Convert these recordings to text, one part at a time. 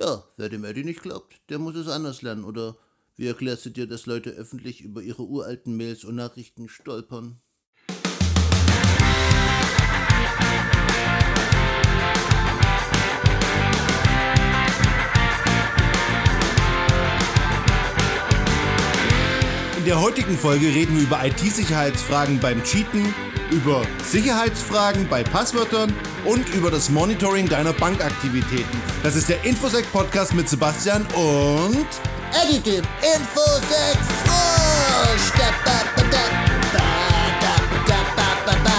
Ja, wer dem Eddie nicht glaubt, der muss es anders lernen. Oder wie erklärst du dir, dass Leute öffentlich über ihre uralten Mails und Nachrichten stolpern? In der heutigen Folge reden wir über IT-Sicherheitsfragen beim Cheaten, über Sicherheitsfragen bei Passwörtern und über das Monitoring deiner Bankaktivitäten. Das ist der Infosec Podcast mit Sebastian und Infosec ba, ba.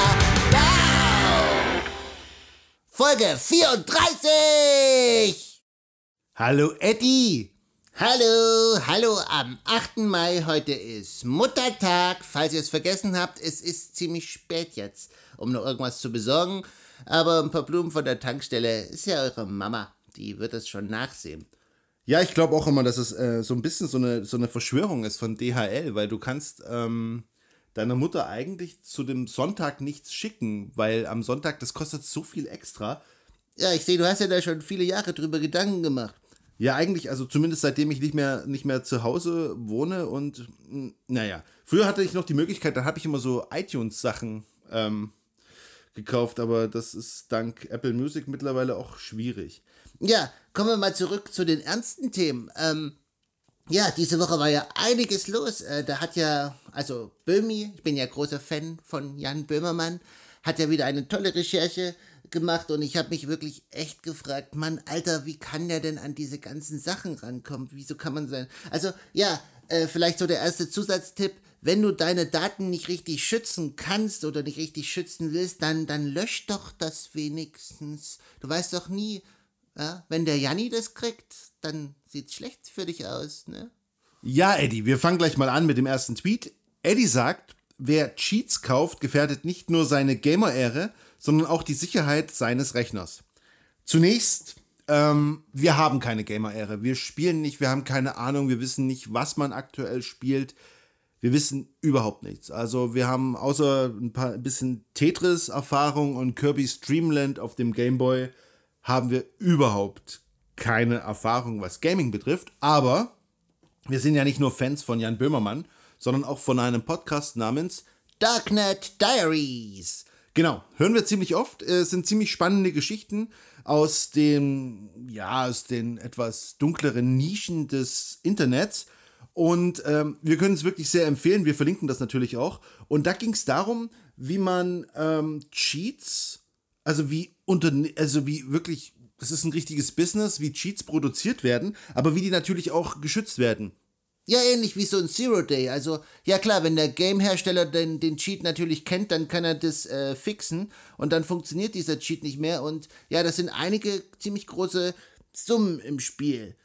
Wow. Folge 34. Hallo Eddie. Hallo, hallo am 8. Mai. Heute ist Muttertag. Falls ihr es vergessen habt, es ist ziemlich spät jetzt, um noch irgendwas zu besorgen. Aber ein paar Blumen von der Tankstelle ist ja eure Mama. Die wird es schon nachsehen. Ja, ich glaube auch immer, dass es äh, so ein bisschen so eine, so eine Verschwörung ist von DHL, weil du kannst ähm, deiner Mutter eigentlich zu dem Sonntag nichts schicken, weil am Sonntag das kostet so viel extra. Ja, ich sehe, du hast ja da schon viele Jahre drüber Gedanken gemacht. Ja, eigentlich, also zumindest seitdem ich nicht mehr, nicht mehr zu Hause wohne und mh, naja, früher hatte ich noch die Möglichkeit, da habe ich immer so iTunes-Sachen ähm, gekauft, aber das ist dank Apple Music mittlerweile auch schwierig. Ja, kommen wir mal zurück zu den ernsten Themen. Ähm, ja, diese Woche war ja einiges los. Äh, da hat ja, also Böhmi, ich bin ja großer Fan von Jan Böhmermann, hat ja wieder eine tolle Recherche gemacht und ich habe mich wirklich echt gefragt, Mann, Alter, wie kann der denn an diese ganzen Sachen rankommen? Wieso kann man sein? Also, ja, äh, vielleicht so der erste Zusatztipp. Wenn du deine Daten nicht richtig schützen kannst oder nicht richtig schützen willst, dann, dann lösch doch das wenigstens. Du weißt doch nie, ja, wenn der Janni das kriegt, dann sieht's schlecht für dich aus, ne? Ja, Eddie, wir fangen gleich mal an mit dem ersten Tweet. Eddie sagt, wer Cheats kauft, gefährdet nicht nur seine Gamer-Ehre, sondern auch die Sicherheit seines Rechners. Zunächst, ähm, wir haben keine Gamer-Ehre. Wir spielen nicht, wir haben keine Ahnung, wir wissen nicht, was man aktuell spielt. Wir wissen überhaupt nichts. Also wir haben außer ein paar ein bisschen Tetris-Erfahrung und Kirby's Dreamland auf dem Game Boy haben wir überhaupt keine Erfahrung, was Gaming betrifft. Aber wir sind ja nicht nur Fans von Jan Böhmermann, sondern auch von einem Podcast namens Darknet Diaries. Genau, hören wir ziemlich oft. Es sind ziemlich spannende Geschichten aus den, ja, aus den etwas dunkleren Nischen des Internets. Und ähm, wir können es wirklich sehr empfehlen. Wir verlinken das natürlich auch. Und da ging es darum, wie man ähm, Cheats, also wie unter, also wie wirklich, das ist ein richtiges Business, wie Cheats produziert werden, aber wie die natürlich auch geschützt werden. Ja, ähnlich wie so ein Zero Day. Also, ja klar, wenn der Game-Hersteller den, den Cheat natürlich kennt, dann kann er das äh, fixen und dann funktioniert dieser Cheat nicht mehr. Und ja, das sind einige ziemlich große Summen im Spiel.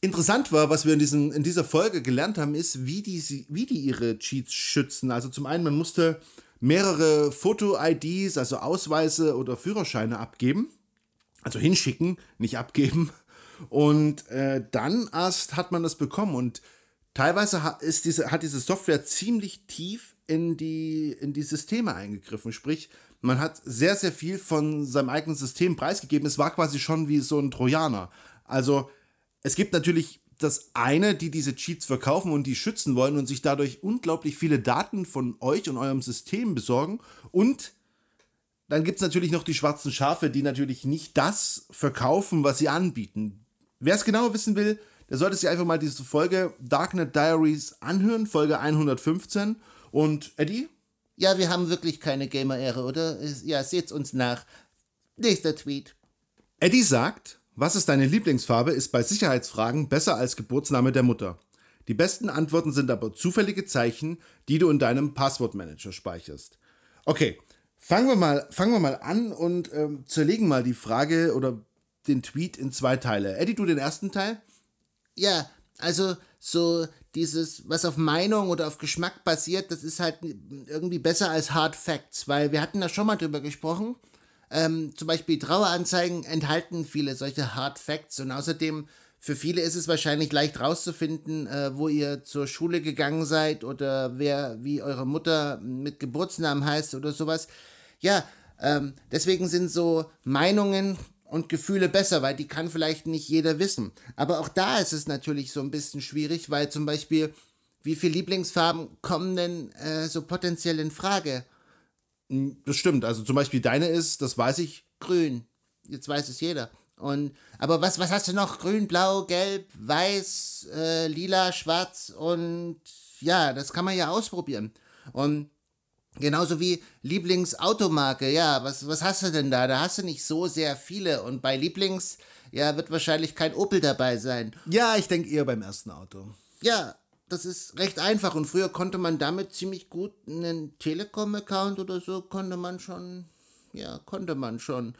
Interessant war, was wir in, diesem, in dieser Folge gelernt haben, ist, wie die, wie die ihre Cheats schützen. Also zum einen, man musste mehrere Foto-IDs, also Ausweise oder Führerscheine abgeben. Also hinschicken, nicht abgeben. Und äh, dann erst hat man das bekommen. Und teilweise hat, ist diese, hat diese Software ziemlich tief in die, in die Systeme eingegriffen. Sprich, man hat sehr, sehr viel von seinem eigenen System preisgegeben. Es war quasi schon wie so ein Trojaner. Also es gibt natürlich das eine, die diese Cheats verkaufen und die schützen wollen und sich dadurch unglaublich viele Daten von euch und eurem System besorgen. Und dann gibt es natürlich noch die schwarzen Schafe, die natürlich nicht das verkaufen, was sie anbieten. Wer es genau wissen will, der sollte sich einfach mal diese Folge Darknet Diaries anhören, Folge 115. Und Eddie? Ja, wir haben wirklich keine Gamer-Ehre, oder? Ja, seht's uns nach. Nächster Tweet. Eddie sagt, was ist deine Lieblingsfarbe, ist bei Sicherheitsfragen besser als Geburtsname der Mutter. Die besten Antworten sind aber zufällige Zeichen, die du in deinem Passwortmanager speicherst. Okay, fangen wir mal, fangen wir mal an und ähm, zerlegen mal die Frage oder den Tweet in zwei Teile. Eddie, du den ersten Teil? Ja, also so dieses, was auf Meinung oder auf Geschmack basiert, das ist halt irgendwie besser als Hard Facts, weil wir hatten da schon mal drüber gesprochen. Ähm, zum Beispiel Traueranzeigen enthalten viele solche Hard Facts und außerdem für viele ist es wahrscheinlich leicht rauszufinden, äh, wo ihr zur Schule gegangen seid oder wer, wie eure Mutter mit Geburtsnamen heißt oder sowas. Ja, ähm, deswegen sind so Meinungen und Gefühle besser, weil die kann vielleicht nicht jeder wissen. Aber auch da ist es natürlich so ein bisschen schwierig, weil zum Beispiel, wie viele Lieblingsfarben kommen denn äh, so potenziell in Frage? Das stimmt. Also zum Beispiel deine ist, das weiß ich. Grün. Jetzt weiß es jeder. Und, aber was, was hast du noch? Grün, blau, gelb, weiß, äh, lila, schwarz und ja, das kann man ja ausprobieren. Und genauso wie Lieblingsautomarke, ja, was, was hast du denn da? Da hast du nicht so sehr viele. Und bei Lieblings, ja, wird wahrscheinlich kein Opel dabei sein. Ja, ich denke eher beim ersten Auto. Ja, das ist recht einfach und früher konnte man damit ziemlich gut einen Telekom-Account oder so, konnte man schon, ja, konnte man schon.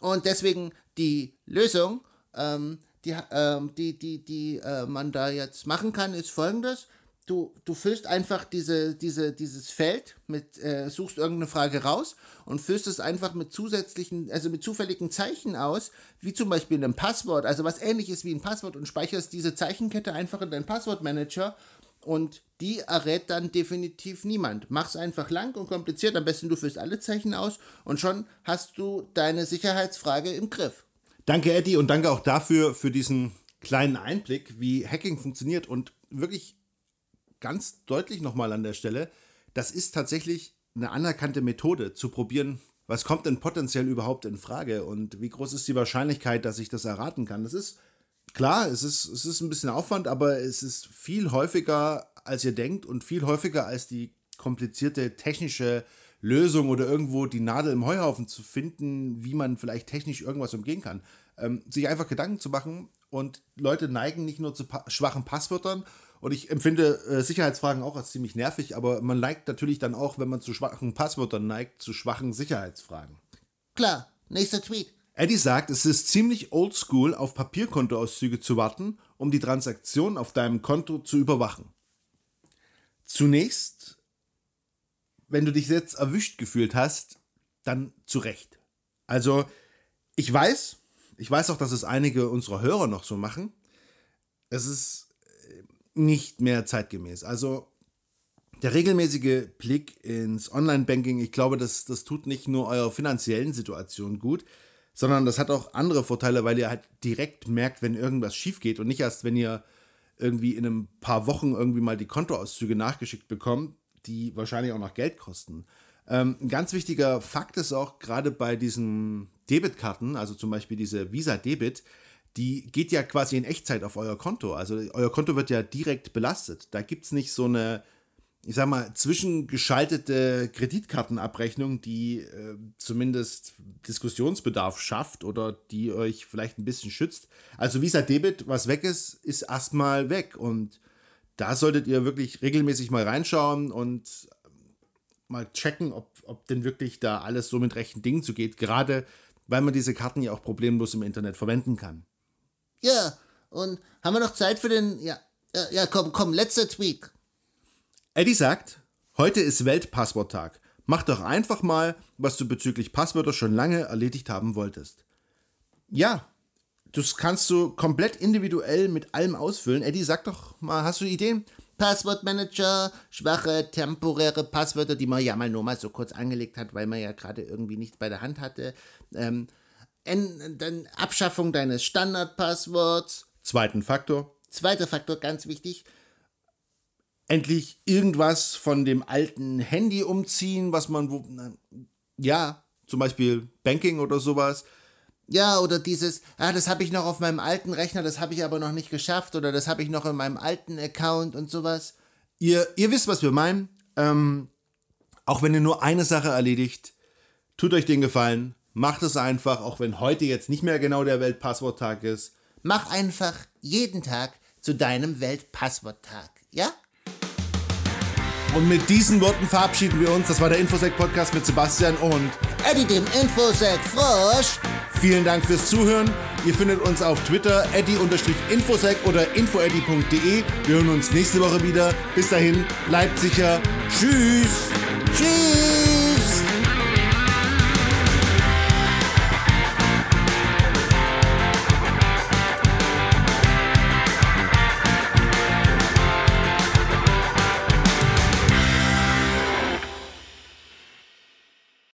Und deswegen die Lösung, ähm, die, ähm, die, die, die äh, man da jetzt machen kann, ist folgendes. Du, du füllst einfach diese, diese, dieses Feld mit, äh, suchst irgendeine Frage raus und füllst es einfach mit zusätzlichen, also mit zufälligen Zeichen aus, wie zum Beispiel einem Passwort, also was ähnliches wie ein Passwort und speicherst diese Zeichenkette einfach in deinen Passwortmanager und die errät dann definitiv niemand. Mach's einfach lang und kompliziert, am besten du füllst alle Zeichen aus und schon hast du deine Sicherheitsfrage im Griff. Danke, Eddie, und danke auch dafür, für diesen kleinen Einblick, wie Hacking funktioniert und wirklich ganz deutlich nochmal an der Stelle, das ist tatsächlich eine anerkannte Methode, zu probieren, was kommt denn potenziell überhaupt in Frage und wie groß ist die Wahrscheinlichkeit, dass ich das erraten kann. Das ist klar, es ist, es ist ein bisschen Aufwand, aber es ist viel häufiger, als ihr denkt und viel häufiger als die komplizierte technische Lösung oder irgendwo die Nadel im Heuhaufen zu finden, wie man vielleicht technisch irgendwas umgehen kann. Ähm, sich einfach Gedanken zu machen und Leute neigen nicht nur zu pa schwachen Passwörtern und ich empfinde äh, Sicherheitsfragen auch als ziemlich nervig, aber man neigt natürlich dann auch, wenn man zu schwachen Passwörtern neigt, zu schwachen Sicherheitsfragen. Klar, nächster Tweet. Eddie sagt, es ist ziemlich oldschool, auf Papierkontoauszüge zu warten, um die Transaktion auf deinem Konto zu überwachen. Zunächst, wenn du dich jetzt erwischt gefühlt hast, dann zu Recht. Also, ich weiß, ich weiß auch, dass es einige unserer Hörer noch so machen. Es ist nicht mehr zeitgemäß. Also, der regelmäßige Blick ins Online-Banking, ich glaube, das, das tut nicht nur eurer finanziellen Situation gut, sondern das hat auch andere Vorteile, weil ihr halt direkt merkt, wenn irgendwas schief geht und nicht erst, wenn ihr irgendwie in ein paar Wochen irgendwie mal die Kontoauszüge nachgeschickt bekommt, die wahrscheinlich auch noch Geld kosten. Ähm, ein ganz wichtiger Fakt ist auch gerade bei diesen Debitkarten, also zum Beispiel diese Visa Debit, die geht ja quasi in Echtzeit auf euer Konto. Also euer Konto wird ja direkt belastet. Da gibt es nicht so eine ich sag mal, zwischengeschaltete Kreditkartenabrechnung, die äh, zumindest Diskussionsbedarf schafft oder die euch vielleicht ein bisschen schützt. Also Visa Debit, was weg ist, ist erstmal weg. Und da solltet ihr wirklich regelmäßig mal reinschauen und mal checken, ob, ob denn wirklich da alles so mit rechten Dingen zugeht. Gerade weil man diese Karten ja auch problemlos im Internet verwenden kann. Ja, und haben wir noch Zeit für den. Ja, ja, ja komm, komm, letzter Tweet. Eddie sagt, heute ist Weltpassworttag. Mach doch einfach mal, was du bezüglich Passwörter schon lange erledigt haben wolltest. Ja, das kannst du komplett individuell mit allem ausfüllen. Eddie, sag doch mal, hast du Ideen? Passwortmanager, schwache, temporäre Passwörter, die man ja mal nur mal so kurz angelegt hat, weil man ja gerade irgendwie nichts bei der Hand hatte. Ähm, Abschaffung deines Standardpassworts. Zweiten Faktor. Zweiter Faktor, ganz wichtig endlich irgendwas von dem alten Handy umziehen, was man, wo, ja, zum Beispiel Banking oder sowas. Ja, oder dieses, ah, das habe ich noch auf meinem alten Rechner, das habe ich aber noch nicht geschafft oder das habe ich noch in meinem alten Account und sowas. Ihr, ihr wisst, was wir meinen. Ähm, auch wenn ihr nur eine Sache erledigt, tut euch den Gefallen, macht es einfach, auch wenn heute jetzt nicht mehr genau der Weltpassworttag ist. Mach einfach jeden Tag zu deinem Weltpassworttag, ja? Und mit diesen Worten verabschieden wir uns. Das war der Infosec-Podcast mit Sebastian und Eddie, dem Infosec-Frosch. Vielen Dank fürs Zuhören. Ihr findet uns auf Twitter, eddie-infosec oder infoeddy.de. Wir hören uns nächste Woche wieder. Bis dahin, bleibt sicher. Tschüss. Tschüss.